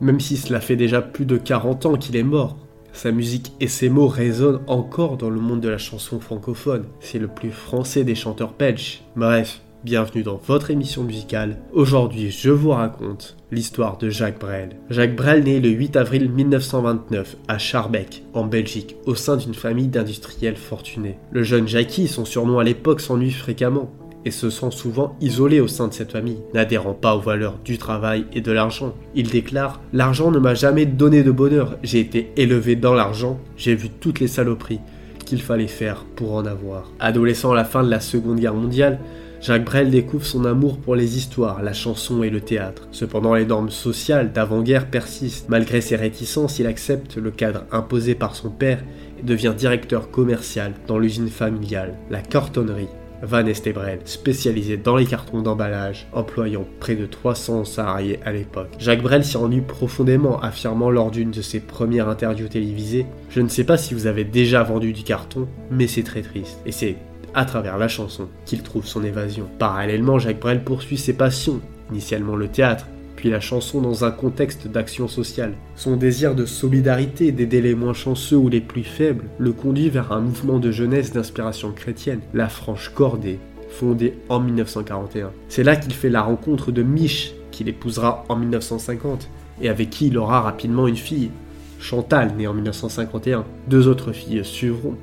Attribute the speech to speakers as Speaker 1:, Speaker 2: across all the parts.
Speaker 1: Même si cela fait déjà plus de 40 ans qu'il est mort, sa musique et ses mots résonnent encore dans le monde de la chanson francophone. C'est le plus français des chanteurs belges. Bref, bienvenue dans votre émission musicale. Aujourd'hui, je vous raconte l'histoire de Jacques Brel. Jacques Brel naît le 8 avril 1929 à Schaerbeek, en Belgique, au sein d'une famille d'industriels fortunés. Le jeune Jackie, son surnom à l'époque, s'ennuie fréquemment et se sent souvent isolé au sein de cette famille, n'adhérant pas aux valeurs du travail et de l'argent. Il déclare L'argent ne m'a jamais donné de bonheur, j'ai été élevé dans l'argent, j'ai vu toutes les saloperies qu'il fallait faire pour en avoir. Adolescent à la fin de la Seconde Guerre mondiale, Jacques Brel découvre son amour pour les histoires, la chanson et le théâtre. Cependant, les normes sociales d'avant-guerre persistent. Malgré ses réticences, il accepte le cadre imposé par son père et devient directeur commercial dans l'usine familiale, la cartonnerie. Van Estebrel, spécialisé dans les cartons d'emballage, employant près de 300 salariés à l'époque. Jacques Brel s'y ennuie profondément, affirmant lors d'une de ses premières interviews télévisées Je ne sais pas si vous avez déjà vendu du carton, mais c'est très triste. Et c'est à travers la chanson qu'il trouve son évasion. Parallèlement, Jacques Brel poursuit ses passions, initialement le théâtre, puis la chanson dans un contexte d'action sociale. Son désir de solidarité, d'aider les moins chanceux ou les plus faibles, le conduit vers un mouvement de jeunesse d'inspiration chrétienne, la Franche Cordée, fondée en 1941. C'est là qu'il fait la rencontre de Mich, qu'il épousera en 1950, et avec qui il aura rapidement une fille, Chantal, née en 1951. Deux autres filles suivront,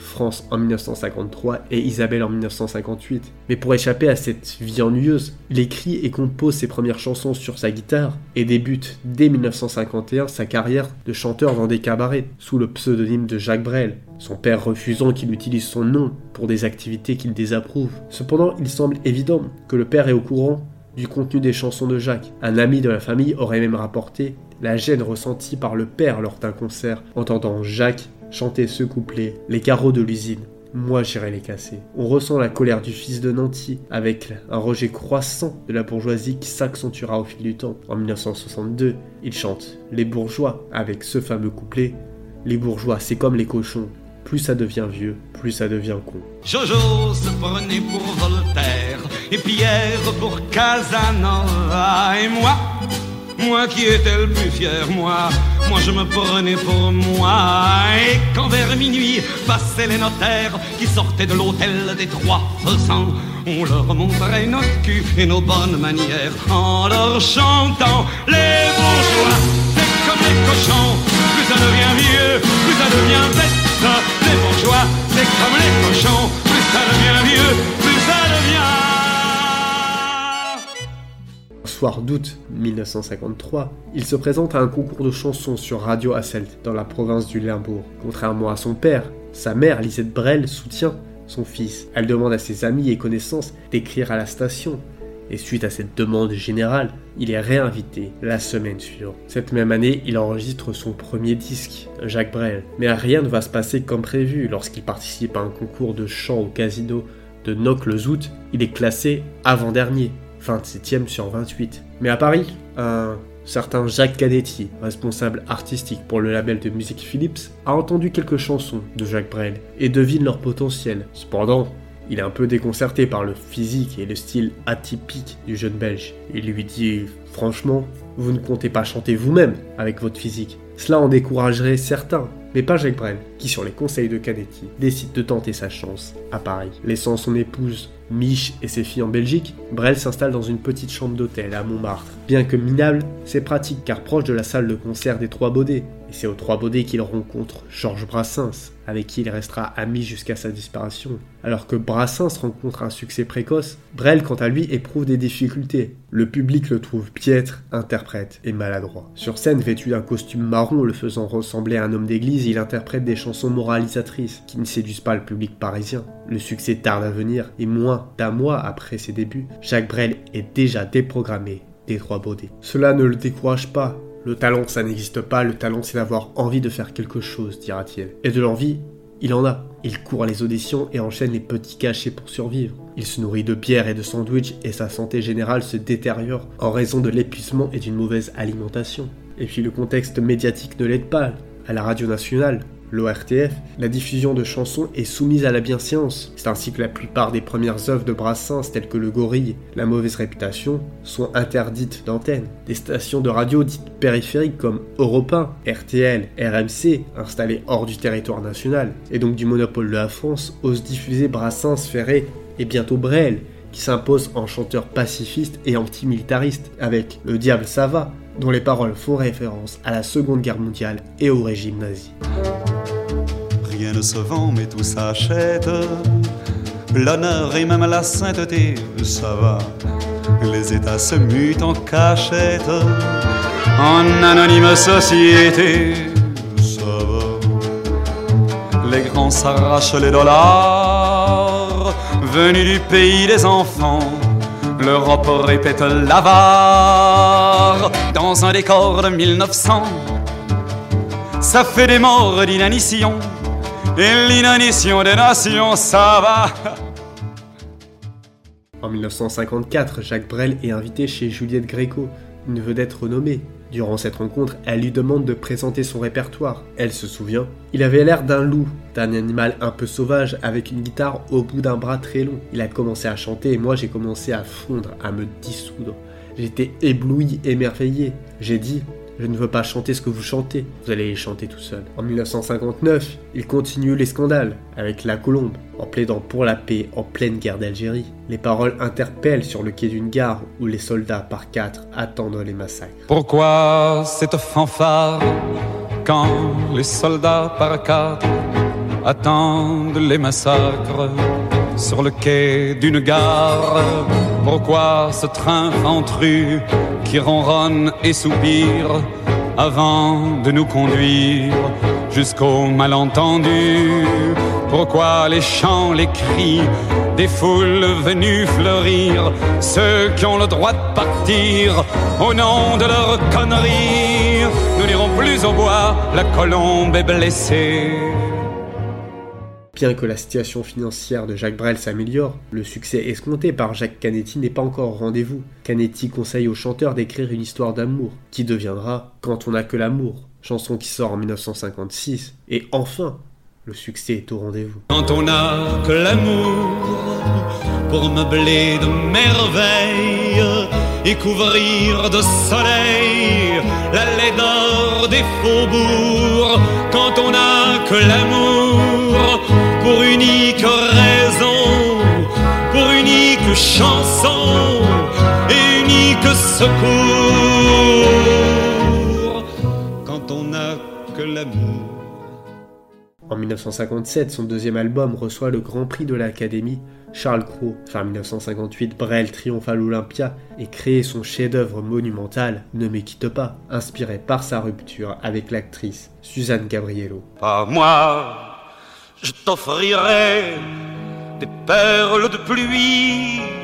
Speaker 1: France en 1953 et Isabelle en 1958. Mais pour échapper à cette vie ennuyeuse, il écrit et compose ses premières chansons sur sa guitare et débute dès 1951 sa carrière de chanteur dans des cabarets sous le pseudonyme de Jacques Brel, son père refusant qu'il utilise son nom pour des activités qu'il désapprouve. Cependant, il semble évident que le père est au courant du contenu des chansons de Jacques. Un ami de la famille aurait même rapporté la gêne ressentie par le père lors d'un concert, entendant Jacques chanter ce couplet, les carreaux de l'usine. Moi j'irai les casser. On ressent la colère du fils de Nanty, avec un rejet croissant de la bourgeoisie qui s'accentuera au fil du temps. En 1962, il chante Les bourgeois, avec ce fameux couplet Les bourgeois, c'est comme les cochons. Plus ça devient vieux, plus ça devient con.
Speaker 2: Jojo se prenait pour Voltaire, et Pierre pour Casanova, et moi moi qui étais le plus fier, moi, moi je me prenais pour moi. Et quand vers minuit passaient les notaires qui sortaient de l'hôtel des trois cents, on leur montrait notre cul et nos bonnes manières en leur chantant les bourgeois. C'est comme les cochons, plus ça devient vieux, plus ça devient bête. Les bourgeois, c'est comme les cochons, plus ça devient vieux, plus ça devient
Speaker 1: soir d'août 1953, il se présente à un concours de chansons sur Radio Hasselt dans la province du Limbourg. Contrairement à son père, sa mère, Lisette Brel, soutient son fils. Elle demande à ses amis et connaissances d'écrire à la station. Et suite à cette demande générale, il est réinvité la semaine suivante. Cette même année, il enregistre son premier disque, Jacques Brel. Mais rien ne va se passer comme prévu lorsqu'il participe à un concours de chant au casino de Noc-le-Zout. Il est classé avant-dernier 27e sur 28. Mais à Paris, un certain Jacques Canetti, responsable artistique pour le label de musique Philips, a entendu quelques chansons de Jacques Brel et devine leur potentiel. Cependant, il est un peu déconcerté par le physique et le style atypique du jeune belge. Il lui dit franchement, vous ne comptez pas chanter vous-même avec votre physique. Cela en découragerait certains, mais pas Jacques Brel, qui sur les conseils de Canetti décide de tenter sa chance à Paris. Laissant son épouse Mich et ses filles en Belgique, Brel s'installe dans une petite chambre d'hôtel à Montmartre. Bien que minable, c'est pratique car proche de la salle de concert des Trois Baudets, et c'est aux Trois Baudets qu'il rencontre Georges Brassens, avec qui il restera ami jusqu'à sa disparition. Alors que Brassens rencontre un succès précoce, Brel quant à lui éprouve des difficultés. Le public le trouve piètre, interprète et maladroit. Sur scène vêtu d'un costume marron le faisant ressembler à un homme d'église, il interprète des chansons moralisatrices qui ne séduisent pas le public parisien. Le succès tarde à venir et moins d'un mois après ses débuts, Jacques Brel est déjà déprogrammé des Trois Baudets. Cela ne le décourage pas le talent, ça n'existe pas, le talent, c'est d'avoir envie de faire quelque chose, dira-t-il. Et de l'envie, il en a. Il court les auditions et enchaîne les petits cachets pour survivre. Il se nourrit de bière et de sandwich et sa santé générale se détériore en raison de l'épuisement et d'une mauvaise alimentation. Et puis le contexte médiatique ne l'aide pas. À la radio nationale, l'ORTF, la diffusion de chansons est soumise à la bienséance. C'est ainsi que la plupart des premières œuvres de Brassens, telles que Le Gorille, La mauvaise réputation, sont interdites d'antenne. Des stations de radio dites périphériques comme Europe 1, RTL, RMC, installées hors du territoire national, et donc du monopole de la France, osent diffuser Brassens, Ferré et bientôt Brel, qui s'impose en chanteur pacifiste et antimilitariste, avec Le Diable ça va, dont les paroles font référence à la Seconde Guerre mondiale et au régime nazi.
Speaker 3: Rien ne se vend, mais tout s'achète. L'honneur et même la sainteté, ça va. Les États se mutent en cachette, en anonyme société, ça va. Les grands s'arrachent les dollars, venus du pays des enfants. L'Europe répète l'avare dans un décor de 1900. Ça fait des morts d'inanition,
Speaker 1: En 1954, Jacques Brel est invité chez Juliette Gréco, une vedette renommée. Durant cette rencontre, elle lui demande de présenter son répertoire. Elle se souvient. Il avait l'air d'un loup, d'un animal un peu sauvage avec une guitare au bout d'un bras très long. Il a commencé à chanter et moi j'ai commencé à fondre, à me dissoudre. J'étais ébloui, émerveillé. J'ai dit, je ne veux pas chanter ce que vous chantez, vous allez les chanter tout seul. En 1959, il continue les scandales avec La Colombe, en plaidant pour la paix en pleine guerre d'Algérie. Les paroles interpellent sur le quai d'une gare où les soldats par quatre attendent les massacres.
Speaker 3: Pourquoi cette fanfare quand les soldats par quatre attendent les massacres? Sur le quai d'une gare. Pourquoi ce train ventru qui ronronne et soupire avant de nous conduire jusqu'au malentendu? Pourquoi les chants, les cris des foules venues fleurir, ceux qui ont le droit de partir au nom de leur connerie Nous n'irons plus au bois, la colombe est blessée.
Speaker 1: Bien que la situation financière de Jacques Brel s'améliore, le succès escompté par Jacques Canetti n'est pas encore au rendez-vous. Canetti conseille au chanteur d'écrire une histoire d'amour, qui deviendra Quand on n'a que l'amour, chanson qui sort en 1956, et enfin, le succès est au rendez-vous.
Speaker 2: Quand on n'a que l'amour pour meubler de merveilles et couvrir de soleil la laideur des faubourgs, quand on n'a que l'amour secours, quand on n'a que l'amour.
Speaker 1: En 1957, son deuxième album reçoit le Grand Prix de l'Académie Charles Cros. Fin 1958, Brel triomphe à l'Olympia et crée son chef-d'œuvre monumental Ne me quitte pas, inspiré par sa rupture avec l'actrice Suzanne Gabriello.
Speaker 2: Pas moi, je t'offrirai des perles de pluie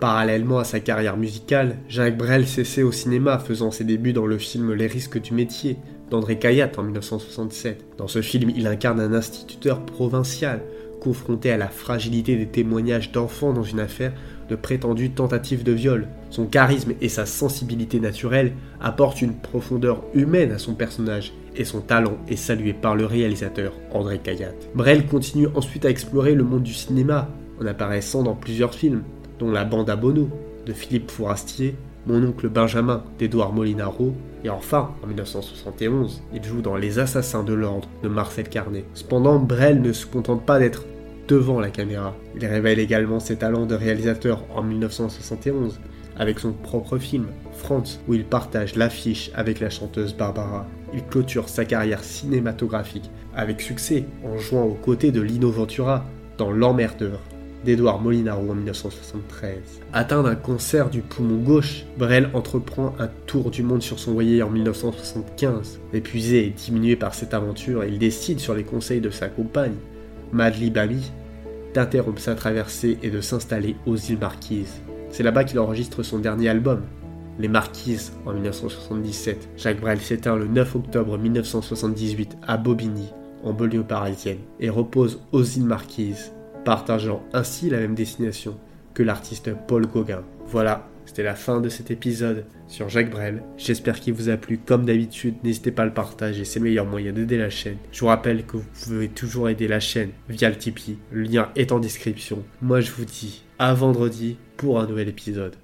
Speaker 1: Parallèlement à sa carrière musicale, Jacques Brel s'essaie au cinéma, faisant ses débuts dans le film Les risques du métier d'André Cayatte en 1967. Dans ce film, il incarne un instituteur provincial, confronté à la fragilité des témoignages d'enfants dans une affaire de prétendue tentative de viol. Son charisme et sa sensibilité naturelle apportent une profondeur humaine à son personnage, et son talent est salué par le réalisateur André Cayatte. Brel continue ensuite à explorer le monde du cinéma, en apparaissant dans plusieurs films, dont La Bande à Bono de Philippe Fourastier, Mon oncle Benjamin d'Édouard Molinaro, et enfin, en 1971, il joue dans Les Assassins de l'Ordre de Marcel Carnet. Cependant, Brel ne se contente pas d'être devant la caméra. Il révèle également ses talents de réalisateur en 1971 avec son propre film, France, où il partage l'affiche avec la chanteuse Barbara. Il clôture sa carrière cinématographique avec succès en jouant aux côtés de Lino Ventura dans L'Emmerdeur d'Edouard Molinaro en 1973. Atteint d'un cancer du poumon gauche, Brel entreprend un tour du monde sur son voilier en 1975. Épuisé et diminué par cette aventure, il décide sur les conseils de sa compagne, Madly Bami, d'interrompre sa traversée et de s'installer aux îles Marquises. C'est là-bas qu'il enregistre son dernier album, Les Marquises, en 1977. Jacques Brel s'éteint le 9 octobre 1978 à Bobigny, en banlieue parisienne, et repose aux îles Marquises, partageant ainsi la même destination que l'artiste Paul Gauguin. Voilà, c'était la fin de cet épisode sur Jacques Brel. J'espère qu'il vous a plu. Comme d'habitude, n'hésitez pas à le partager, c'est le meilleur moyen d'aider la chaîne. Je vous rappelle que vous pouvez toujours aider la chaîne via le Tipeee. Le lien est en description. Moi, je vous dis à vendredi pour un nouvel épisode.